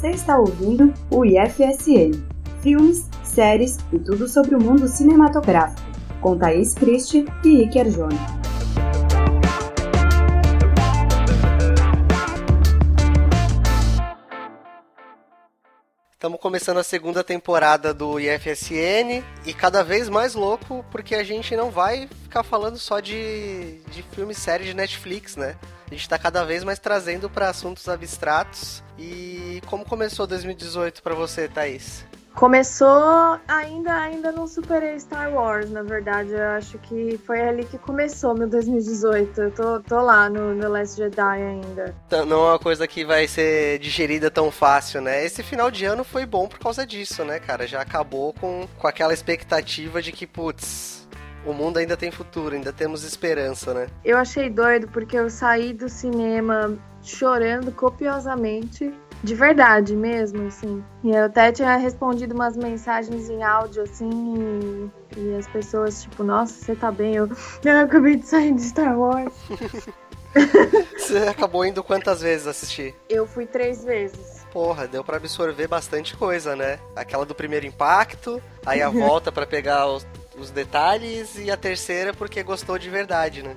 Você está ouvindo o IFSN, filmes, séries e tudo sobre o mundo cinematográfico, com Thaís Christie e Iker Jona. Estamos começando a segunda temporada do IFSN e cada vez mais louco porque a gente não vai ficar falando só de, de filmes e séries de Netflix, né? A gente está cada vez mais trazendo para assuntos abstratos. E como começou 2018 para você, Thaís? Começou ainda, ainda não superei Star Wars, na verdade. Eu acho que foi ali que começou meu 2018. Eu tô, tô lá no, no Last Jedi ainda. Então, não é uma coisa que vai ser digerida tão fácil, né? Esse final de ano foi bom por causa disso, né, cara? Já acabou com, com aquela expectativa de que, putz, o mundo ainda tem futuro, ainda temos esperança, né? Eu achei doido porque eu saí do cinema chorando copiosamente. De verdade mesmo, assim. E eu até tinha respondido umas mensagens em áudio, assim, e, e as pessoas, tipo, nossa, você tá bem? Eu, eu acabei de sair de Star Wars. você acabou indo quantas vezes assistir? Eu fui três vezes. Porra, deu para absorver bastante coisa, né? Aquela do primeiro impacto, aí a volta para pegar os, os detalhes e a terceira porque gostou de verdade, né?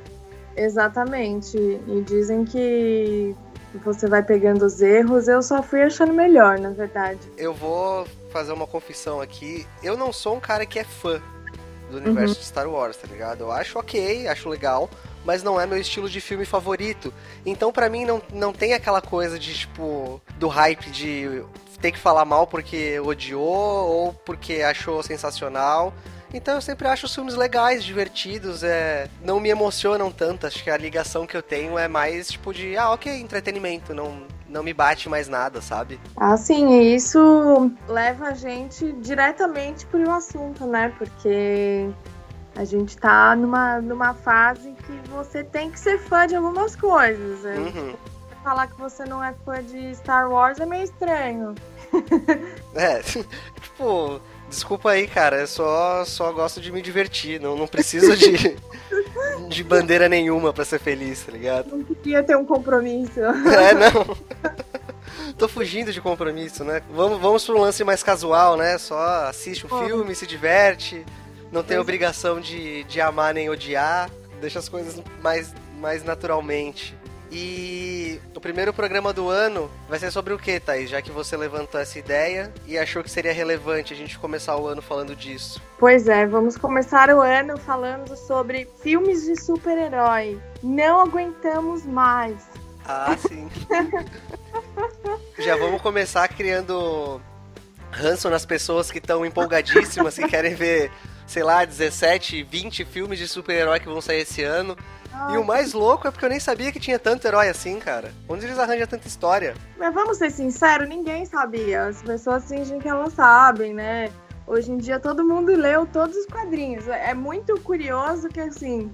Exatamente. E dizem que você vai pegando os erros, eu só fui achando melhor, na verdade. Eu vou fazer uma confissão aqui. Eu não sou um cara que é fã do universo uhum. de Star Wars, tá ligado? Eu acho ok, acho legal, mas não é meu estilo de filme favorito. Então, para mim, não, não tem aquela coisa de, tipo, do hype de ter que falar mal porque odiou ou porque achou sensacional. Então eu sempre acho os filmes legais, divertidos, é... não me emocionam tanto. Acho que a ligação que eu tenho é mais tipo de, ah, ok, entretenimento, não, não me bate mais nada, sabe? Ah, sim, e isso leva a gente diretamente pro assunto, né? Porque a gente tá numa, numa fase que você tem que ser fã de algumas coisas. Né? Uhum. Falar que você não é fã de Star Wars é meio estranho. É, tipo, Desculpa aí, cara. Eu só, só gosto de me divertir. Não, não preciso de, de bandeira nenhuma para ser feliz, tá ligado? Não queria ter um compromisso. É, não. Tô fugindo de compromisso, né? Vamos, vamos pro lance mais casual, né? Só assiste um filme, se diverte. Não tem obrigação de, de amar nem odiar. Deixa as coisas mais, mais naturalmente. E o primeiro programa do ano vai ser sobre o que, Thaís? Já que você levantou essa ideia e achou que seria relevante a gente começar o ano falando disso. Pois é, vamos começar o ano falando sobre filmes de super-herói. Não aguentamos mais. Ah, sim. Já vamos começar criando ranço nas pessoas que estão empolgadíssimas, que querem ver, sei lá, 17, 20 filmes de super-herói que vão sair esse ano. E o mais louco é porque eu nem sabia que tinha tanto herói assim, cara. Onde eles arranjam tanta história? Mas vamos ser sinceros, ninguém sabia. As pessoas fingem que elas sabem, né? Hoje em dia todo mundo leu todos os quadrinhos. É muito curioso que assim,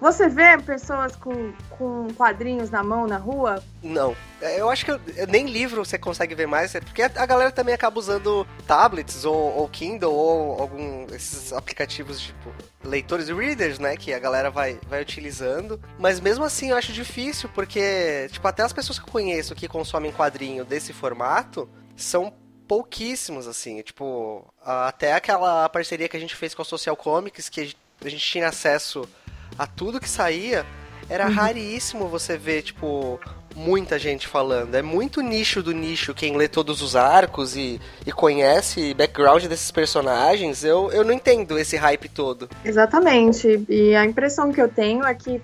você vê pessoas com, com quadrinhos na mão na rua? Não. É, eu acho que eu, nem livro você consegue ver mais, é porque a galera também acaba usando tablets ou, ou Kindle ou algum esses aplicativos tipo leitores e readers, né, que a galera vai, vai utilizando. Mas mesmo assim eu acho difícil, porque tipo até as pessoas que eu conheço que consomem quadrinho desse formato são pouquíssimos assim, tipo, até aquela parceria que a gente fez com a Social Comics que a gente tinha acesso a tudo que saía, era uhum. raríssimo você ver, tipo, muita gente falando. É muito nicho do nicho quem lê todos os arcos e, e conhece background desses personagens. Eu, eu não entendo esse hype todo. Exatamente. E a impressão que eu tenho é que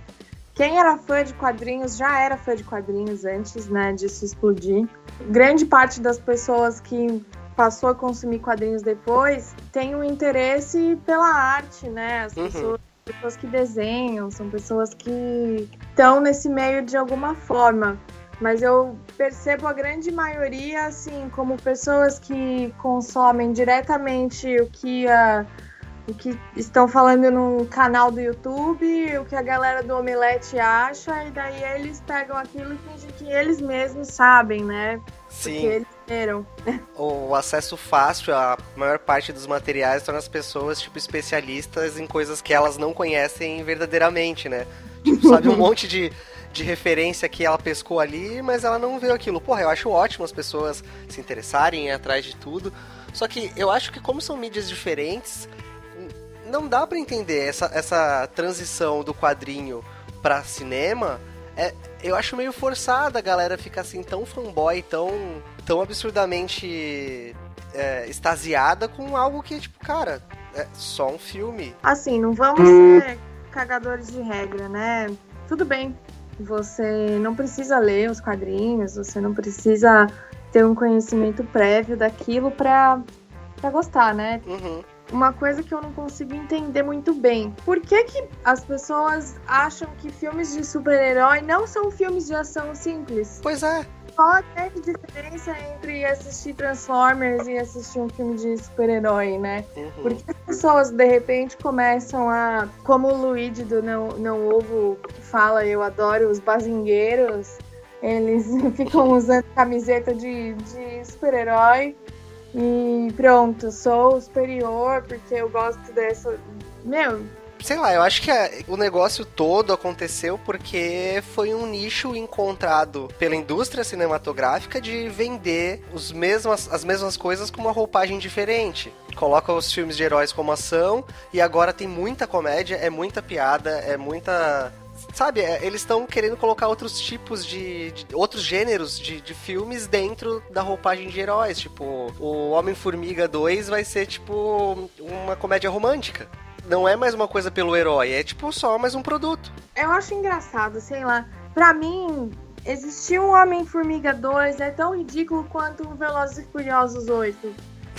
quem era fã de quadrinhos já era fã de quadrinhos antes, né, disso explodir. Grande parte das pessoas que passou a consumir quadrinhos depois tem um interesse pela arte, né? As uhum. pessoas pessoas que desenham, são pessoas que estão nesse meio de alguma forma. Mas eu percebo a grande maioria, assim, como pessoas que consomem diretamente o que, a, o que estão falando no canal do YouTube, o que a galera do Omelete acha, e daí eles pegam aquilo e fingem que eles mesmos sabem, né? Sim. Porque eles. O acesso fácil a maior parte dos materiais torna as pessoas, tipo, especialistas em coisas que elas não conhecem verdadeiramente, né? Tipo, sabe um monte de, de referência que ela pescou ali, mas ela não viu aquilo. Porra, eu acho ótimo as pessoas se interessarem, atrás de tudo. Só que eu acho que como são mídias diferentes, não dá para entender essa, essa transição do quadrinho para cinema. É, eu acho meio forçada a galera ficar assim tão fanboy, tão, tão absurdamente é, extasiada com algo que, tipo, cara, é só um filme. Assim, não vamos ser cagadores de regra, né? Tudo bem, você não precisa ler os quadrinhos, você não precisa ter um conhecimento prévio daquilo pra, pra gostar, né? Uhum. Uma coisa que eu não consigo entender muito bem. Por que, que as pessoas acham que filmes de super-herói não são filmes de ação simples? Pois é. Qual a grande diferença entre assistir Transformers e assistir um filme de super-herói, né? Uhum. Porque as pessoas de repente começam a. Como o Luigi do Não, Não Ovo fala, eu adoro os bazingueiros. Eles ficam usando camiseta de, de super-herói e pronto, sou superior porque eu gosto dessa. Meu, sei lá, eu acho que a- o negócio todo aconteceu porque foi um nicho encontrado pela indústria cinematográfica de vender os mesmas, as mesmas coisas com uma roupagem diferente. Coloca os filmes de heróis como ação e agora tem muita comédia, é muita piada, é muita. Sabe, é, eles estão querendo colocar outros tipos de. de- outros gêneros de, de filmes dentro da roupagem de heróis. Tipo, o Homem-Formiga 2 vai ser tipo uma comédia romântica não é mais uma coisa pelo herói, é tipo só mais um produto. eu acho engraçado, sei lá. Pra mim, existir um Homem-Formiga 2 é tão ridículo quanto um Velozes e Furiosos 8.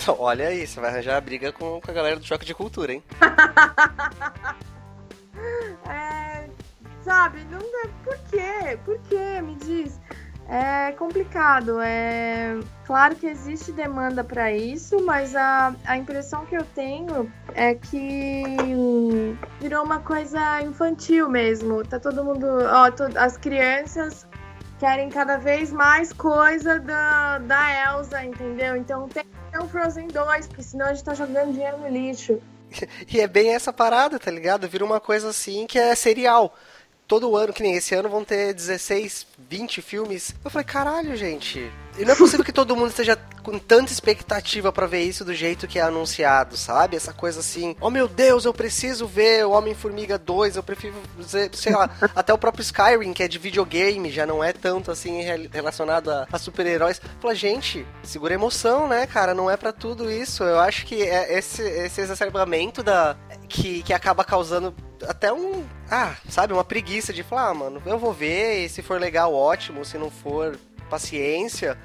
Olha aí, você vai arranjar a briga com, com a galera do Choque de Cultura, hein? É, sabe, não. Por quê? Por quê? Me diz. É complicado. É claro que existe demanda para isso, mas a, a impressão que eu tenho é que virou uma coisa infantil mesmo. Tá todo mundo, ó, to- as crianças querem cada vez mais coisa da, da Elsa, entendeu? Então tem que ter um Frozen 2, porque senão a gente tá jogando dinheiro no lixo. E é bem essa parada, tá ligado? Vira uma coisa assim que é serial. Todo ano, que nem esse ano, vão ter 16, 20 filmes. Eu falei, caralho, gente. E não é possível que todo mundo esteja com tanta expectativa pra ver isso do jeito que é anunciado, sabe? Essa coisa assim, oh meu Deus, eu preciso ver o Homem-Formiga 2, eu prefiro, ver, sei lá, até o próprio Skyrim, que é de videogame, já não é tanto assim rel- relacionado a, a super-heróis. Fala, gente, segura a emoção, né, cara? Não é pra tudo isso. Eu acho que é esse, esse exacerbamento da, que, que acaba causando até um. Ah, sabe, uma preguiça de falar, ah, mano, eu vou ver, e se for legal, ótimo, se não for, paciência.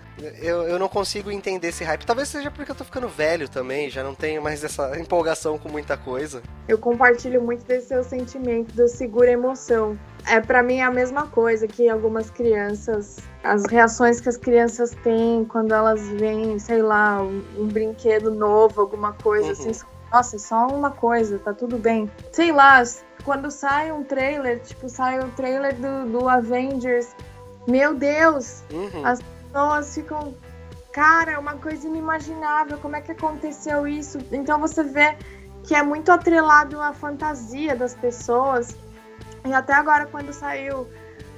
Eu, eu não consigo entender esse hype. Talvez seja porque eu tô ficando velho também, já não tenho mais essa empolgação com muita coisa. Eu compartilho muito desse seu sentimento do segura emoção. É para mim é a mesma coisa que algumas crianças, as reações que as crianças têm quando elas veem, sei lá, um, um brinquedo novo, alguma coisa Uhum. assim. Nossa, é só uma coisa, tá tudo bem. Sei lá, quando sai um trailer, tipo, sai o trailer do, do Avengers, meu Deus, Uhum. As- pessoas ficam. Cara, é uma coisa inimaginável. Como é que aconteceu isso? Então você vê que é muito atrelado à fantasia das pessoas. E até agora, quando saiu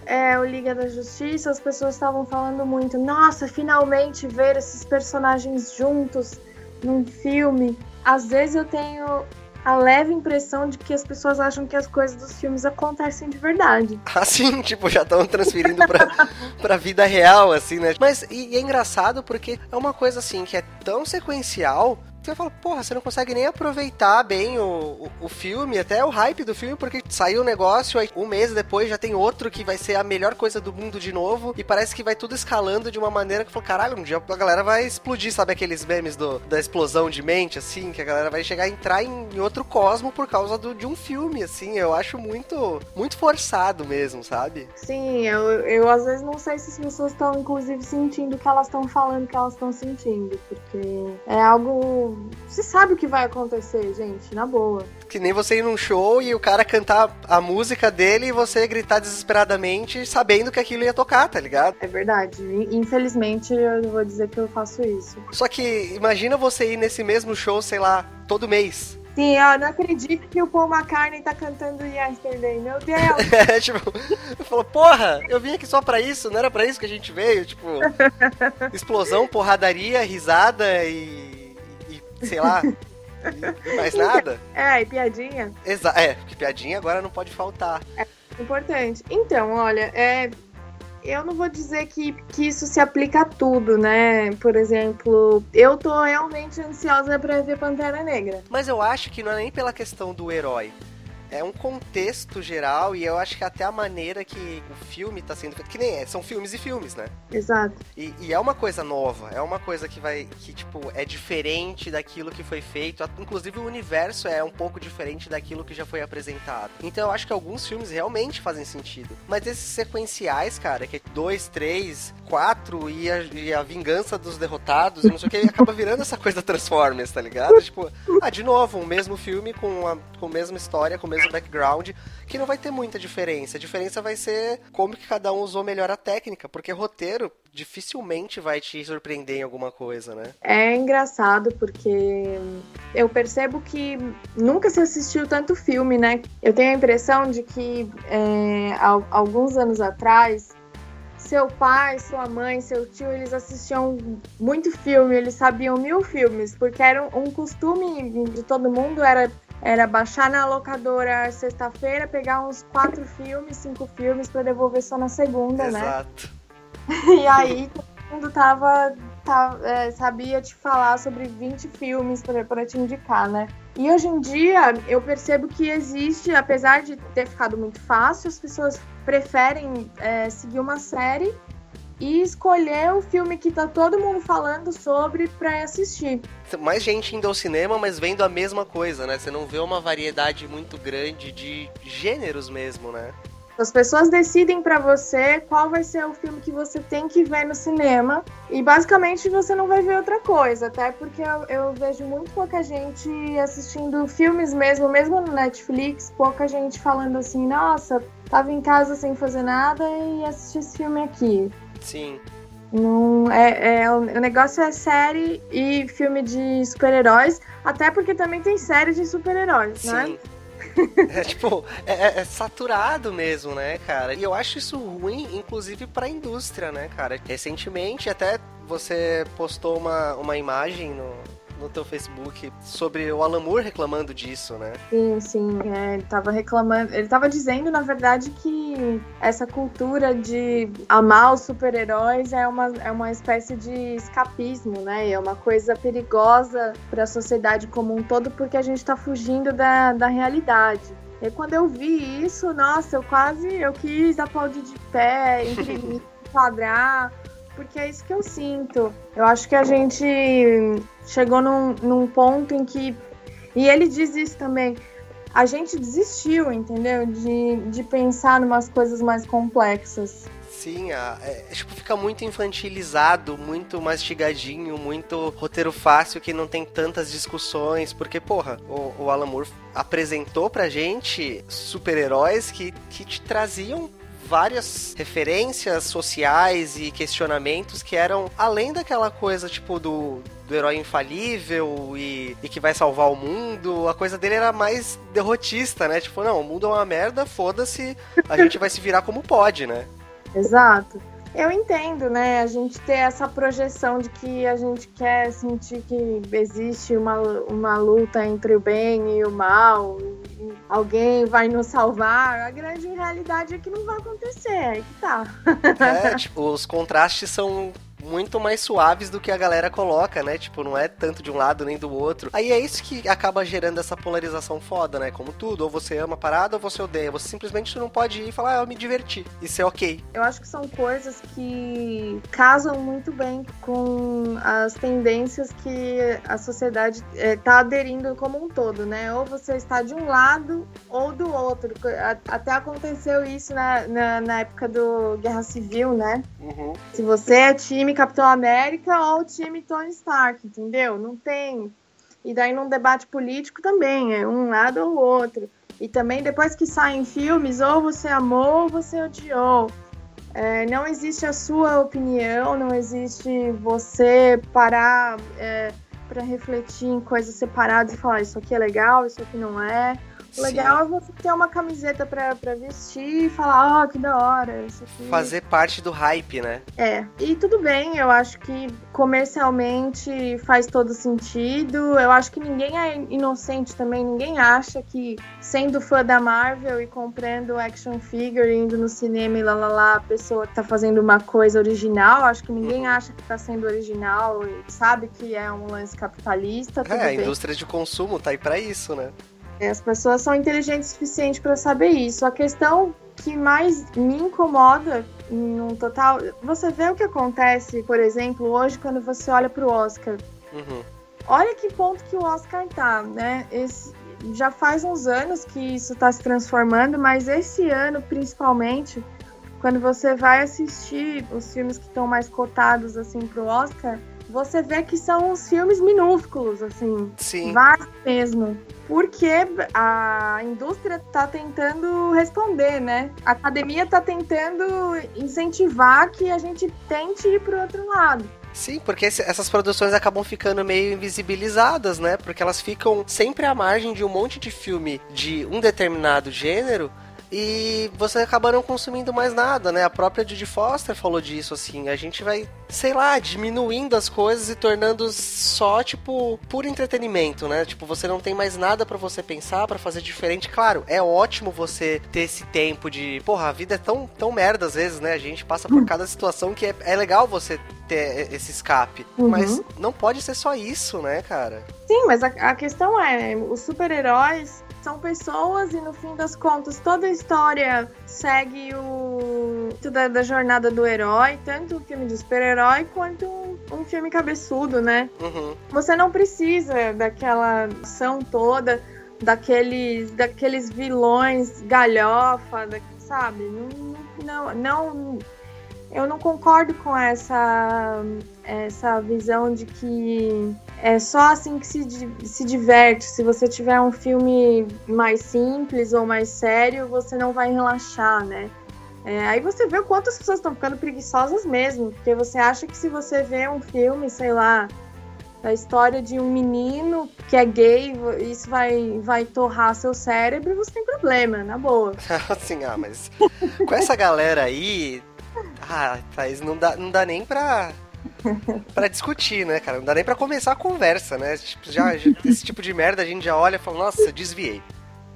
é, o Liga da Justiça, as pessoas estavam falando muito: nossa, finalmente ver esses personagens juntos num filme. Às vezes eu tenho a leve impressão de que as pessoas acham que as coisas dos filmes acontecem de verdade. Assim, tipo, já estão transferindo pra, pra vida real, assim, né? Mas, e, e é engraçado porque é uma coisa, assim, que é tão sequencial que você fala, porra, você não consegue nem aproveitar bem o, o, o filme, até o hype do filme, porque saiu o negócio, aí um mês depois já tem outro que vai ser a melhor coisa do mundo de novo, e parece que vai tudo escalando de uma maneira que falou, caralho, um dia a galera vai explodir, sabe aqueles memes do, da explosão de mente, assim, que a galera vai chegar a entrar em, outro cosmo por causa do, de um filme, assim, eu acho muito, muito forçado mesmo, sabe? Sim, eu, eu às vezes não sei se as pessoas estão, inclusive, sentindo o que elas estão falando que elas estão sentindo, porque é algo. Você sabe o que vai acontecer, gente, na boa. Que nem você ir num show e o cara cantar a música dele e você gritar desesperadamente sabendo que aquilo ia tocar, tá ligado? É verdade. Infelizmente, eu vou dizer que eu faço isso. Só que imagina você ir nesse mesmo show, sei lá, todo mês. Sim, eu não acredito que o Paul McCartney tá cantando Yesterday, meu Deus. é, tipo, falou, porra, eu vim aqui só pra isso, não era pra isso que a gente veio, tipo, explosão, porradaria, risada e, e sei lá, mais nada. É, e piadinha. Exa é, porque piadinha agora não pode faltar. É importante. Então, olha, é, eu não vou dizer que, que isso se aplica a tudo, né? Por exemplo, eu tô realmente ansiosa para ver Pantera Negra. Mas eu acho que não é nem pela questão do herói é um contexto geral e eu acho que até a maneira que o filme tá sendo feito, que nem é, são filmes e filmes, né? Exato. E, e, é uma coisa nova, é uma coisa que vai, que tipo, é diferente daquilo que foi feito, inclusive o universo é um pouco diferente daquilo que já foi apresentado. Então eu acho que alguns filmes realmente fazem sentido. Mas esses sequenciais, cara, que é dois, três, quatro e a, e a vingança dos derrotados, não sei o que, acaba virando essa coisa Transformers, tá ligado? Tipo, ah, de novo, o mesmo filme com a, com a mesma história, com o mesmo mesmo background, que não vai ter muita diferença. A diferença vai ser como que cada um usou melhor a técnica, porque roteiro dificilmente vai te surpreender em alguma coisa, né? É engraçado porque eu percebo que nunca se assistiu tanto filme, né? Eu tenho a impressão de que é, alguns anos atrás seu pai, sua mãe, seu tio, eles assistiam muito filme, eles sabiam mil filmes, porque era um costume de todo mundo era era baixar na locadora sexta-feira, pegar uns quatro filmes, cinco filmes para devolver só na segunda, Exato. né? Exato. E aí todo mundo tava, tava é, sabia te falar sobre 20 filmes para te indicar, né? E hoje em dia eu percebo que existe, apesar de ter ficado muito fácil, as pessoas preferem é, seguir uma série e escolher o filme que tá todo mundo falando sobre pra assistir. Mais gente indo ao cinema, mas vendo a mesma coisa, né? Você não vê uma variedade muito grande de gêneros mesmo, né? As pessoas decidem para você qual vai ser o filme que você tem que ver no cinema e basicamente você não vai ver outra coisa, até porque eu, eu, vejo muito pouca gente assistindo filmes mesmo, mesmo no Netflix, pouca gente falando assim, nossa, tava em casa sem fazer nada e assisti esse filme aqui. Sim. Não, é, é, o negócio é série e filme de super-heróis, até porque também tem série de super-heróis, né? É tipo, é, é, é, saturado mesmo, né, cara? E eu acho isso ruim, inclusive pra indústria, né, cara? Recentemente, até você postou uma, uma imagem no, no teu Facebook sobre o Alan Moore reclamando disso, né? Sim, sim. É, ele tava reclamando. Ele tava dizendo, na verdade, que essa cultura de amar os super-heróis é uma, é uma espécie de escapismo, né? É uma coisa perigosa para a sociedade como um todo, porque a gente está fugindo da, da realidade. E quando eu vi isso, nossa, eu quase eu quis aplaudir de pé, imprimir, quadrar porque é isso que eu sinto. Eu acho que a gente chegou num, num ponto em que. E ele diz isso também. A gente desistiu, entendeu? De, de pensar em umas coisas mais complexas. Sim, é, tipo, fica muito infantilizado, muito mastigadinho, muito roteiro fácil que não tem tantas discussões, porque, porra, o, o Alan Moore apresentou pra gente super-heróis que, que te traziam várias referências sociais e questionamentos que eram além daquela coisa, tipo, do, do herói infalível e, e, que vai salvar o mundo. A coisa dele era mais derrotista, né? Tipo, não, o mundo é uma merda, foda-se, a gente vai se virar como pode, né? Exato. Eu entendo, né? A gente ter essa projeção de que a gente quer sentir que existe uma, uma luta entre o bem e o mal, alguém vai nos salvar, a grande realidade é que não vai acontecer, aí que tá. É, tipo, os contrastes são muito mais suaves do que a galera coloca, né? Tipo, não é tanto de um lado nem do outro. Aí é isso que acaba gerando essa polarização foda, né? Como tudo, ou você ama a parada ou você odeia. Você simplesmente não pode ir e falar, ah, eu me diverti. Isso é ok. Eu acho que são coisas que casam muito bem com as tendências que a sociedade está é, aderindo como um todo, né? Ou você está de um lado ou do outro. Até aconteceu isso na, na, na época do Guerra Civil, né? Uhum. Se você é time time Capitão América ou o time Tony Stark, entendeu? Não tem. E daí num debate político também, é um lado ou outro. E também depois que saem filmes, ou você amou ou você odiou. É, não existe a sua opinião, não existe você parar é, para refletir em coisas separadas e falar isso aqui é legal, isso aqui não é. O legal é você ter uma camiseta pra, pra vestir e falar, ó, oh, que da hora. Isso aqui. Fazer parte do hype, né? É. E tudo bem, eu acho que comercialmente faz todo sentido. Eu acho que ninguém é inocente também, ninguém acha que sendo fã da Marvel e comprando action figure, indo no cinema e lá lá lá, a pessoa tá fazendo uma coisa original. Acho que ninguém uhum. acha que tá sendo original e sabe que é um lance capitalista. é, a indústria de consumo tá aí pra isso, né? É, as pessoas são inteligentes o suficiente para saber isso. A questão que mais me incomoda no total, você vê o que acontece, por exemplo, hoje quando você olha para o Oscar. Uhum. Olha que ponto que o Oscar tá, né? Esse, já faz uns anos que isso está se transformando, mas esse ano, principalmente, quando você vai assistir os filmes que estão mais cotados assim para o Oscar, você vê que são os filmes minúsculos, assim. Sim. Vários mesmo. Porque a indústria está tentando responder, né? A academia está tentando incentivar que a gente tente ir para o outro lado. Sim, porque essas produções acabam ficando meio invisibilizadas, né? Porque elas ficam sempre à margem de um monte de filme de um determinado gênero e você acaba não consumindo mais nada, né? A própria Judy Foster falou disso, assim, a gente vai, sei lá, diminuindo as coisas e tornando só, tipo, puro entretenimento, né? Tipo, você não tem mais nada para você pensar, para fazer diferente. Claro, é ótimo você ter esse tempo de, porra, a vida é tão, tão merda às vezes, né? A gente passa por cada situação que é, é legal você ter esse escape. Uhum. Mas não pode ser só isso, né, cara? Sim, mas a, a questão é, os super-heróis são pessoas e no fim das contas toda a história segue o da, da jornada do herói, tanto o filme de super-herói quanto um, filme cabeçudo, né? Uhum. Você não precisa daquela ação toda, daqueles, daqueles vilões galhofa, da, sabe? Não, não, não, eu não concordo com essa, essa visão de que é só assim que se, se diverte. Se você tiver um filme mais simples ou mais sério, você não vai relaxar, né? É, aí você vê o quanto as pessoas estão ficando preguiçosas mesmo, porque você acha que se você vê um filme, sei lá, da história de um menino que é gay, isso vai, vai torrar seu cérebro, você tem problema, na boa. assim, ah, mas com essa galera aí, ah, Thaís, não dá, não dá nem pra para discutir, né, cara? Não dá nem pra começar a conversa, né? Tipo, já, já, esse tipo de merda a gente já olha e fala, nossa, desviei.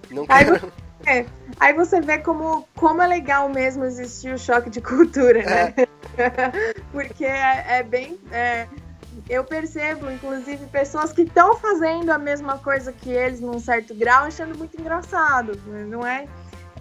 Não quero. Aí você, é, aí você vê como, como é legal mesmo existir o choque de cultura, né? É. Porque é, é bem. É, eu percebo, inclusive, pessoas que estão fazendo a mesma coisa que eles num certo grau, achando muito engraçado. Né? Não é?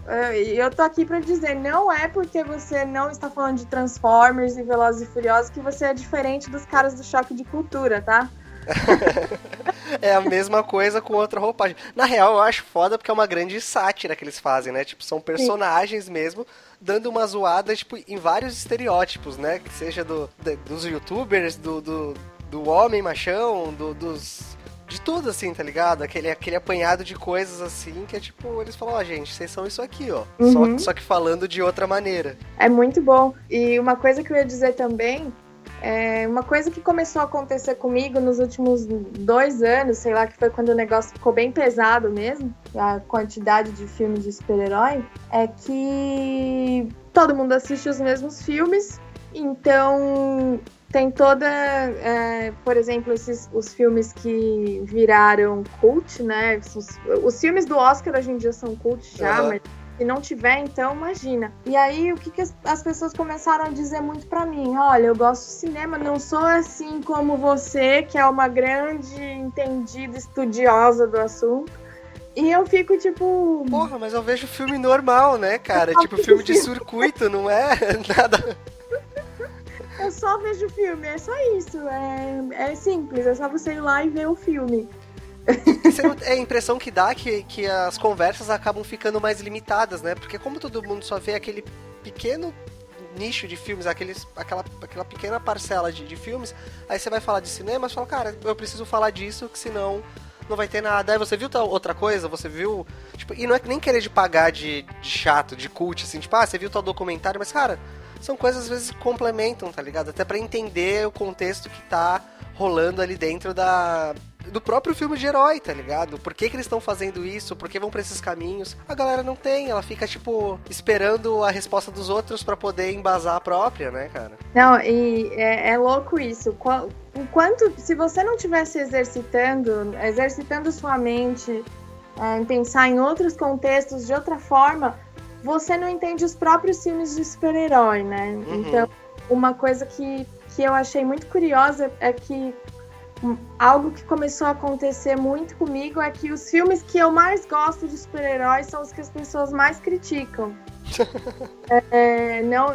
É, e eu tô aqui para dizer, não é porque você não está falando de Transformers e Velozes e Furiosos que você é diferente dos caras do choque de cultura, tá? é a mesma coisa com outra roupagem. Na real, eu acho foda porque é uma grande sátira que eles fazem, né? Tipo, são personagens Sim. mesmo dando uma zoada, tipo, em vários estereótipos, né? Que seja do, de, dos youtubers, do, do, do homem machão, do, dos de tudo, assim, tá ligado? Aquele, aquele apanhado de coisas assim que é tipo, eles falam, ó, oh, gente, vocês são isso aqui, ó. Uhum. Só, só que falando de outra maneira. É muito bom. E uma coisa que eu ia dizer também é uma coisa que começou a acontecer comigo nos últimos dois anos, sei lá, que foi quando o negócio ficou bem pesado mesmo, a quantidade de filmes de super-herói, é que todo mundo assiste os mesmos filmes, então tem toda, é, por exemplo, esses, os filmes que viraram cult, né? Os, os, filmes do Oscar hoje em dia são cult já, uhum. mas se não tiver, então imagina. E aí, o que, que as, as pessoas começaram a dizer muito para mim? Olha, eu gosto de cinema, não sou assim como você, que é uma grande entendida, estudiosa do assunto. E eu fico tipo. Porra, mas eu vejo filme normal, né, cara? tipo, filme de circuito, não é nada. Eu só vejo filme, é só isso. É, é simples, é só você ir lá e ver o filme. é a impressão que dá que, que as conversas acabam ficando mais limitadas, né? Porque como todo mundo só vê aquele pequeno nicho de filmes, aqueles, aquela, aquela pequena parcela de, de filmes, aí você vai falar de cinema, você fala, cara, eu preciso falar disso, que senão não vai ter nada. Aí você viu outra coisa, você viu. Tipo, e não é nem querer de pagar de, de chato, de cult, assim, tipo, ah, você viu tal documentário, mas, cara, são coisas às vezes que complementam, tá ligado? Até para entender o contexto que tá rolando ali dentro da do próprio filme de herói, tá ligado? Por que, que eles estão fazendo isso? Por que vão pra esses caminhos? A galera não tem, ela fica, tipo, esperando a resposta dos outros para poder embasar a própria, né, cara? Não, e é, é louco isso. Enquanto, se você não estivesse exercitando, exercitando sua mente, é, pensar em outros contextos de outra forma, você não entende os próprios filmes de super-herói, né? Uhum. Então, uma coisa que, que eu achei muito curiosa é que algo que começou a acontecer muito comigo é que os filmes que eu mais gosto de super-heróis são os que as pessoas mais criticam. é, não,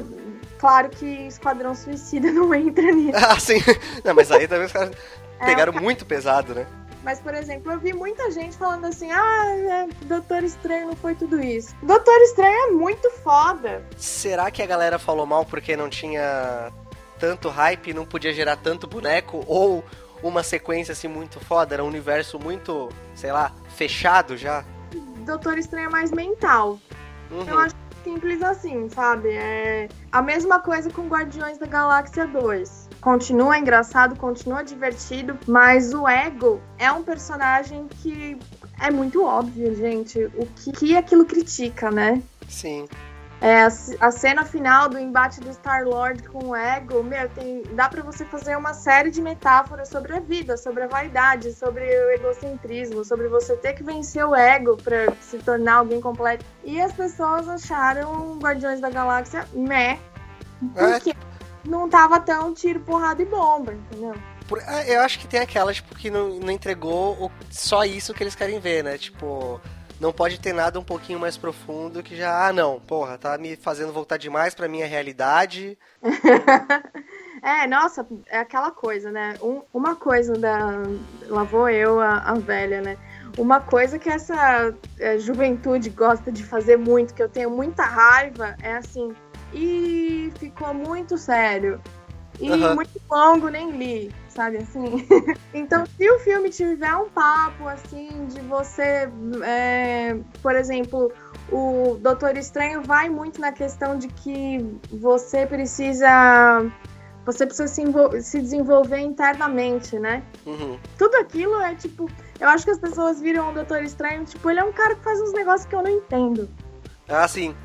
claro que Esquadrão Suicida não entra nisso. Ah, sim. Não, mas aí também os caras é, pegaram é, muito pesado, né? Mas, por exemplo, eu vi muita gente falando assim: ah, é, Doutor Estranho não foi tudo isso. Doutor Estranho é muito foda. Será que a galera falou mal porque não tinha tanto hype, não podia gerar tanto boneco? Ou uma sequência assim muito foda, era um universo muito, sei lá, fechado já. Doutor Estranho é mais mental. Uhum. Eu acho simples assim, sabe? É a mesma coisa com Guardiões da Galáxia 2. Continua engraçado, continua divertido, mas o Ego é um personagem que é muito óbvio, gente, o que, que aquilo critica, né? Sim. É, a, cena final do embate do Star-Lord com o Ego, meu, tem, dá para você fazer uma série de metáforas sobre a vida, sobre a vaidade, sobre o egocentrismo, sobre você ter que vencer o ego para se tornar alguém completo. E as pessoas acharam Guardiões da Galáxia meh, porque é. Não tava tão tiro, porrada e bomba, entendeu? É, eu acho que tem aquelas tipo, que não, não entregou só isso que eles querem ver, né? Tipo, não pode ter nada um pouquinho mais profundo que já, ah, não, porra, tá me fazendo voltar demais pra minha realidade. é, nossa, é aquela coisa, né? Um, uma coisa da. Lá vou eu, a, a velha, né? Uma coisa que essa é, juventude gosta de fazer muito, que eu tenho muita raiva, é assim. E ficou muito sério. E uhum. muito longo, nem li sabe assim? então, se o filme tiver um papo assim de você, é, por exemplo, o Doutor Estranho vai muito na questão de que você precisa você precisa se, se desenvolver internamente, né? Uhum. Tudo aquilo é tipo. Eu acho que as pessoas viram o Doutor Estranho, tipo, ele é um cara que faz uns negócios que eu não entendo. Ah, sim.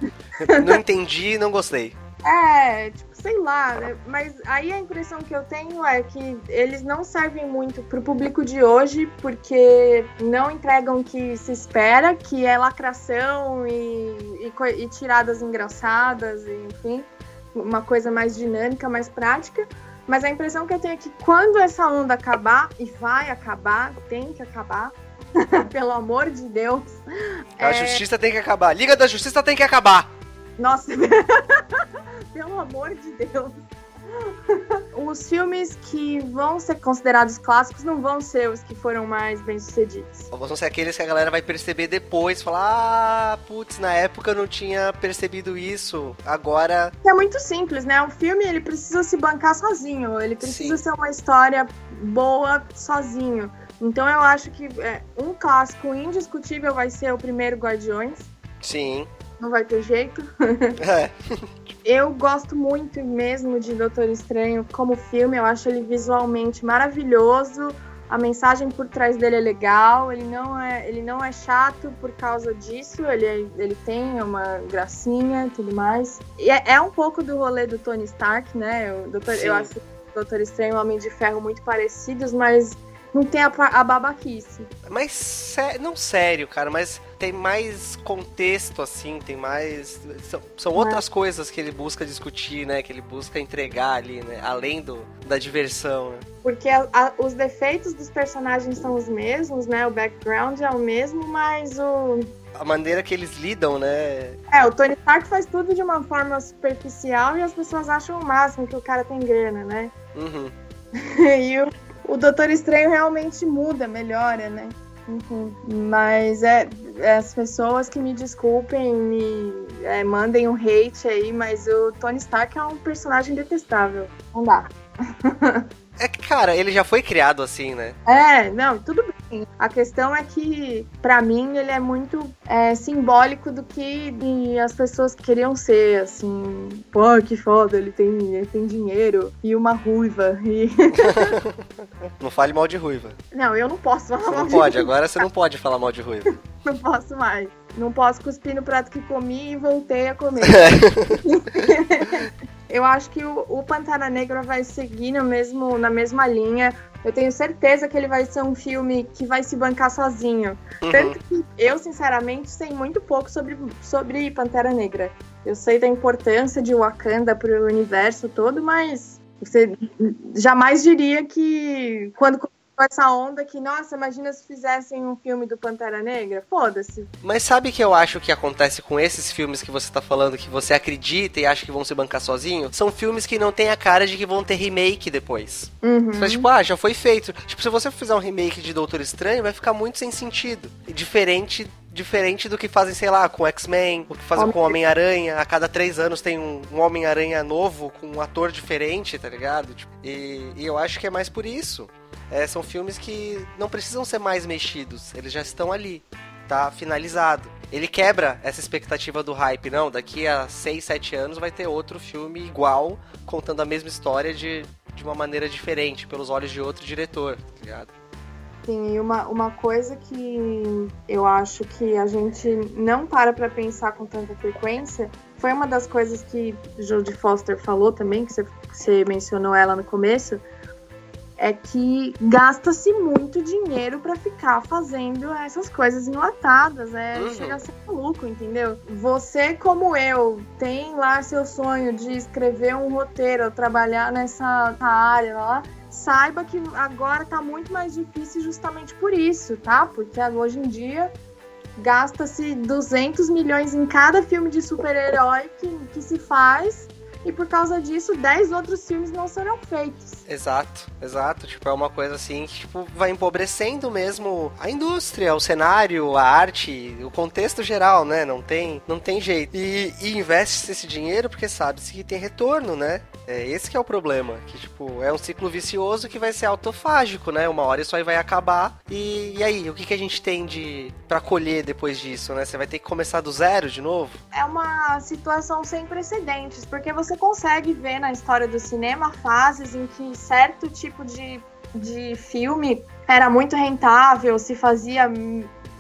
não entendi e não gostei. É, tipo, sei lá, né? mas aí a impressão que eu tenho é que eles não servem muito pro público de hoje, porque não entregam o que se espera, que é lacração e, e, e tiradas engraçadas, enfim, uma coisa mais dinâmica, mais prática. Mas a impressão que eu tenho é que quando essa onda acabar, e vai acabar, tem que acabar, pelo amor de Deus. A é... justiça tem que acabar. Liga da Justiça tem que acabar. Nossa, pelo amor de Deus. Os filmes que vão ser considerados clássicos não vão ser os que foram mais bem sucedidos. Vão ser aqueles que a galera vai perceber depois, falar, ah, putz, na época eu não tinha percebido isso, agora... É muito simples, né? Um filme, ele precisa se bancar sozinho, ele precisa Sim. ser uma história boa sozinho. Então eu acho que é, um clássico indiscutível vai ser o primeiro Guardiões. Sim não vai ter jeito. É. eu gosto muito mesmo de Doutor Estranho como filme, eu acho ele visualmente maravilhoso. A mensagem por trás dele é legal, ele não é, ele não é chato por causa disso, ele, é, ele tem uma gracinha e tudo mais. E é, é, um pouco do rolê do Tony Stark, né? O Doutor, eu acho o Doutor Estranho e Homem de Ferro muito parecidos, mas não tem a, a babaquice. Mas, sé não sério, cara, mas tem mais contexto, assim, tem mais. São, são outras coisas que ele busca discutir, né? Que ele busca entregar ali, né? Além do, da diversão, né? Porque a, a, os defeitos dos personagens são os mesmos, né? O background é o mesmo, mas o. A maneira que eles lidam, né? É, o Tony Stark faz tudo de uma forma superficial e as pessoas acham o máximo que o cara tem grana, né? Uhum. e o, o Doutor Estranho realmente muda, melhora, né? Mas é, é, as pessoas que me desculpem, me é, mandem um hate aí, mas o Tony Stark é um personagem detestável. Não dá. É que, cara, ele já foi criado assim, né? É, não, tudo bem. Sim. A questão é que, para mim, ele é muito é, simbólico do que as pessoas queriam ser, assim. Pô, que foda, ele tem, ele tem dinheiro e uma ruiva. E... não fale mal de ruiva. Não, eu não posso falar você mal não de pode, ruiva. agora você não pode falar mal de ruiva. não posso mais. Não posso cuspir no prato que comi e voltei a comer. eu acho que o, o Pantera Negra vai seguir no mesmo, na mesma linha. Eu tenho certeza que ele vai ser um filme que vai se bancar sozinho. Uhum. Tanto que eu, sinceramente, sei muito pouco sobre, sobre Pantera Negra. Eu sei da importância de Wakanda para o universo todo, mas você jamais diria que quando essa onda que, nossa, imagina se fizessem um filme do Pantera Negra. Foda-se. Mas sabe que eu acho que acontece com esses filmes que você tá falando, que você acredita e acha que vão se bancar sozinho? São filmes que não tem a cara de que vão ter remake depois. Uhum. Mas, tipo, ah, já foi feito. Tipo, se você fizer um remake de Doutor Estranho, vai ficar muito sem sentido. Diferente diferente do que fazem, sei lá, com X-Men, o que fazem Homem com Homem-Aranha. A cada três anos tem um, um Homem-Aranha novo, com um ator diferente, tá ligado? Tipo, e, e, eu acho que é mais por isso. É, são filmes que não precisam ser mais mexidos, eles já estão ali, tá finalizado. Ele quebra essa expectativa do hype, não, daqui a 6, 7 anos vai ter outro filme igual, contando a mesma história de, de uma maneira diferente, pelos olhos de outro diretor, tá ligado? Sim, e uma, uma coisa que eu acho que a gente não para para pensar com tanta frequência foi uma das coisas que Jodie Foster falou também, que você, que você mencionou ela no começo, é que gasta-se muito dinheiro para ficar fazendo essas coisas enlatadas, é, uhum. chega a ser maluco, entendeu? Você, como eu, tem lá seu sonho de escrever um roteiro, trabalhar nessa área lá, saiba que agora tá muito mais difícil justamente por isso, tá? Porque hoje em dia gasta-se 200 milhões em cada filme de super-herói que, que se faz e por causa disso 10 outros filmes não serão feitos. Exato, exato. Tipo, é uma coisa assim que tipo, vai empobrecendo mesmo a indústria, o cenário, a arte, o contexto geral, né? Não tem, não tem jeito. E, e investe esse dinheiro porque sabe-se que tem retorno, né? É esse que é o problema, que tipo, é um ciclo vicioso que vai ser autofágico, né? Uma hora isso aí vai acabar. E, e aí, o que, que a gente tem de para colher depois disso, né? Você vai ter que começar do zero de novo? É uma situação sem precedentes, porque você consegue ver na história do cinema fases em que certo tipo de, de filme era muito rentável, se fazia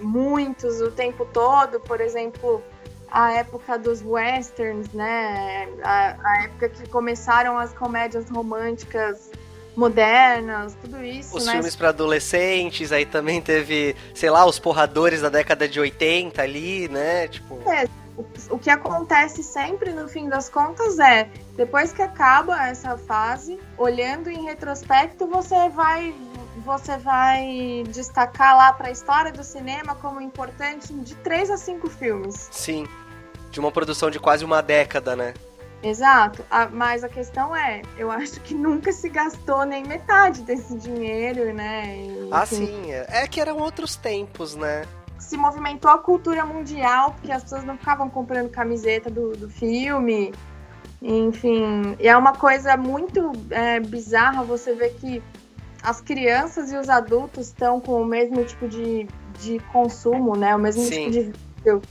muitos o tempo todo, por exemplo, a época dos westerns, né? A, a, época que começaram as comédias românticas modernas, tudo isso. Os né? filmes para adolescentes, aí também teve, sei lá, os porradores da década de 80 ali, né? Tipo. É, o, que acontece sempre no fim das contas é, depois que acaba essa fase, olhando em retrospecto, você vai você vai destacar lá para a história do cinema como importante de três a cinco filmes. Sim de uma produção de quase uma década, né? Exato, a, mas a questão é, eu acho que nunca se gastou nem metade desse dinheiro, né? E, ah, sim, é. é que eram outros tempos, né? Se movimentou a cultura mundial, porque as pessoas não ficavam comprando camiseta do, do filme, enfim. E é uma coisa muito é, bizarra você ver que as crianças e os adultos estão com o mesmo tipo de, de consumo, né? O mesmo sim. tipo de vídeo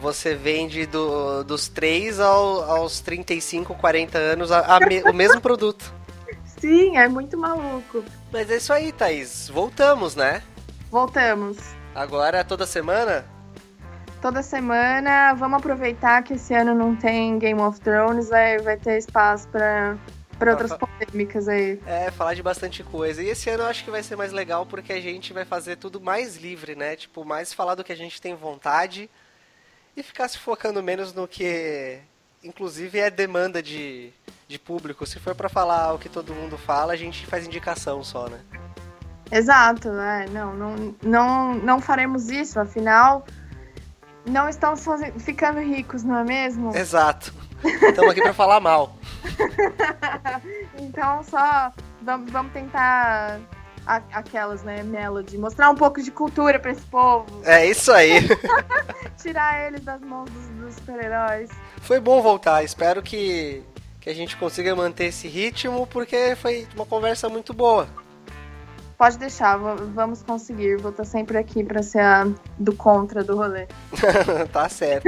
você vende do, dos 3 ao, aos 35, 40 anos a, a me, o mesmo produto. Sim, é muito maluco. Mas é isso aí, Thaís. Voltamos, né? Voltamos. Agora toda semana? Toda semana. Vamos aproveitar que esse ano não tem Game of Thrones, vai, vai ter espaço para para outras polêmicas aí. É, falar de bastante coisa. E esse ano eu acho que vai ser mais legal porque a gente vai fazer tudo mais livre, né? Tipo, mais falar do que a gente tem vontade e ficar se focando menos no que, inclusive, é demanda de, de público. Se for para falar o que todo mundo fala, a gente faz indicação só, né? Exato, né? Não, não, não, não faremos isso, afinal, não estamos ficando ricos, não é mesmo? Exato. Estamos aqui para falar mal. então, só vamos tentar aquelas, né, Melody, mostrar um pouco de cultura para esse povo. É isso aí. Tirar eles das mãos dos, dos super-heróis. Foi bom voltar, espero que, que a gente consiga manter esse ritmo, porque foi uma conversa muito boa. Pode deixar, vamos conseguir. Vou estar sempre aqui para ser a do contra do rolê. tá certo.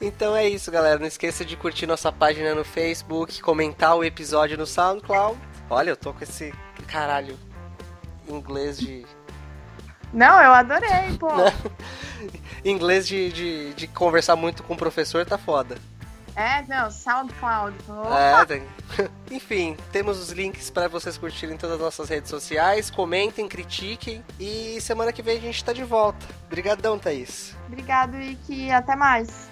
então é isso, galera. Não esqueça de curtir nossa página no Facebook, comentar o episódio no SoundCloud. Olha, eu tô com esse caralho inglês de. Não, eu adorei, pô. inglês de, de, de conversar muito com o professor tá foda. É, não, SoundCloud. É, tem... Enfim, temos os links para vocês curtirem todas as nossas redes sociais. Comentem, critiquem. E semana que vem a gente tá de volta. Obrigadão, Thaís. Obrigado, Ike. Até mais.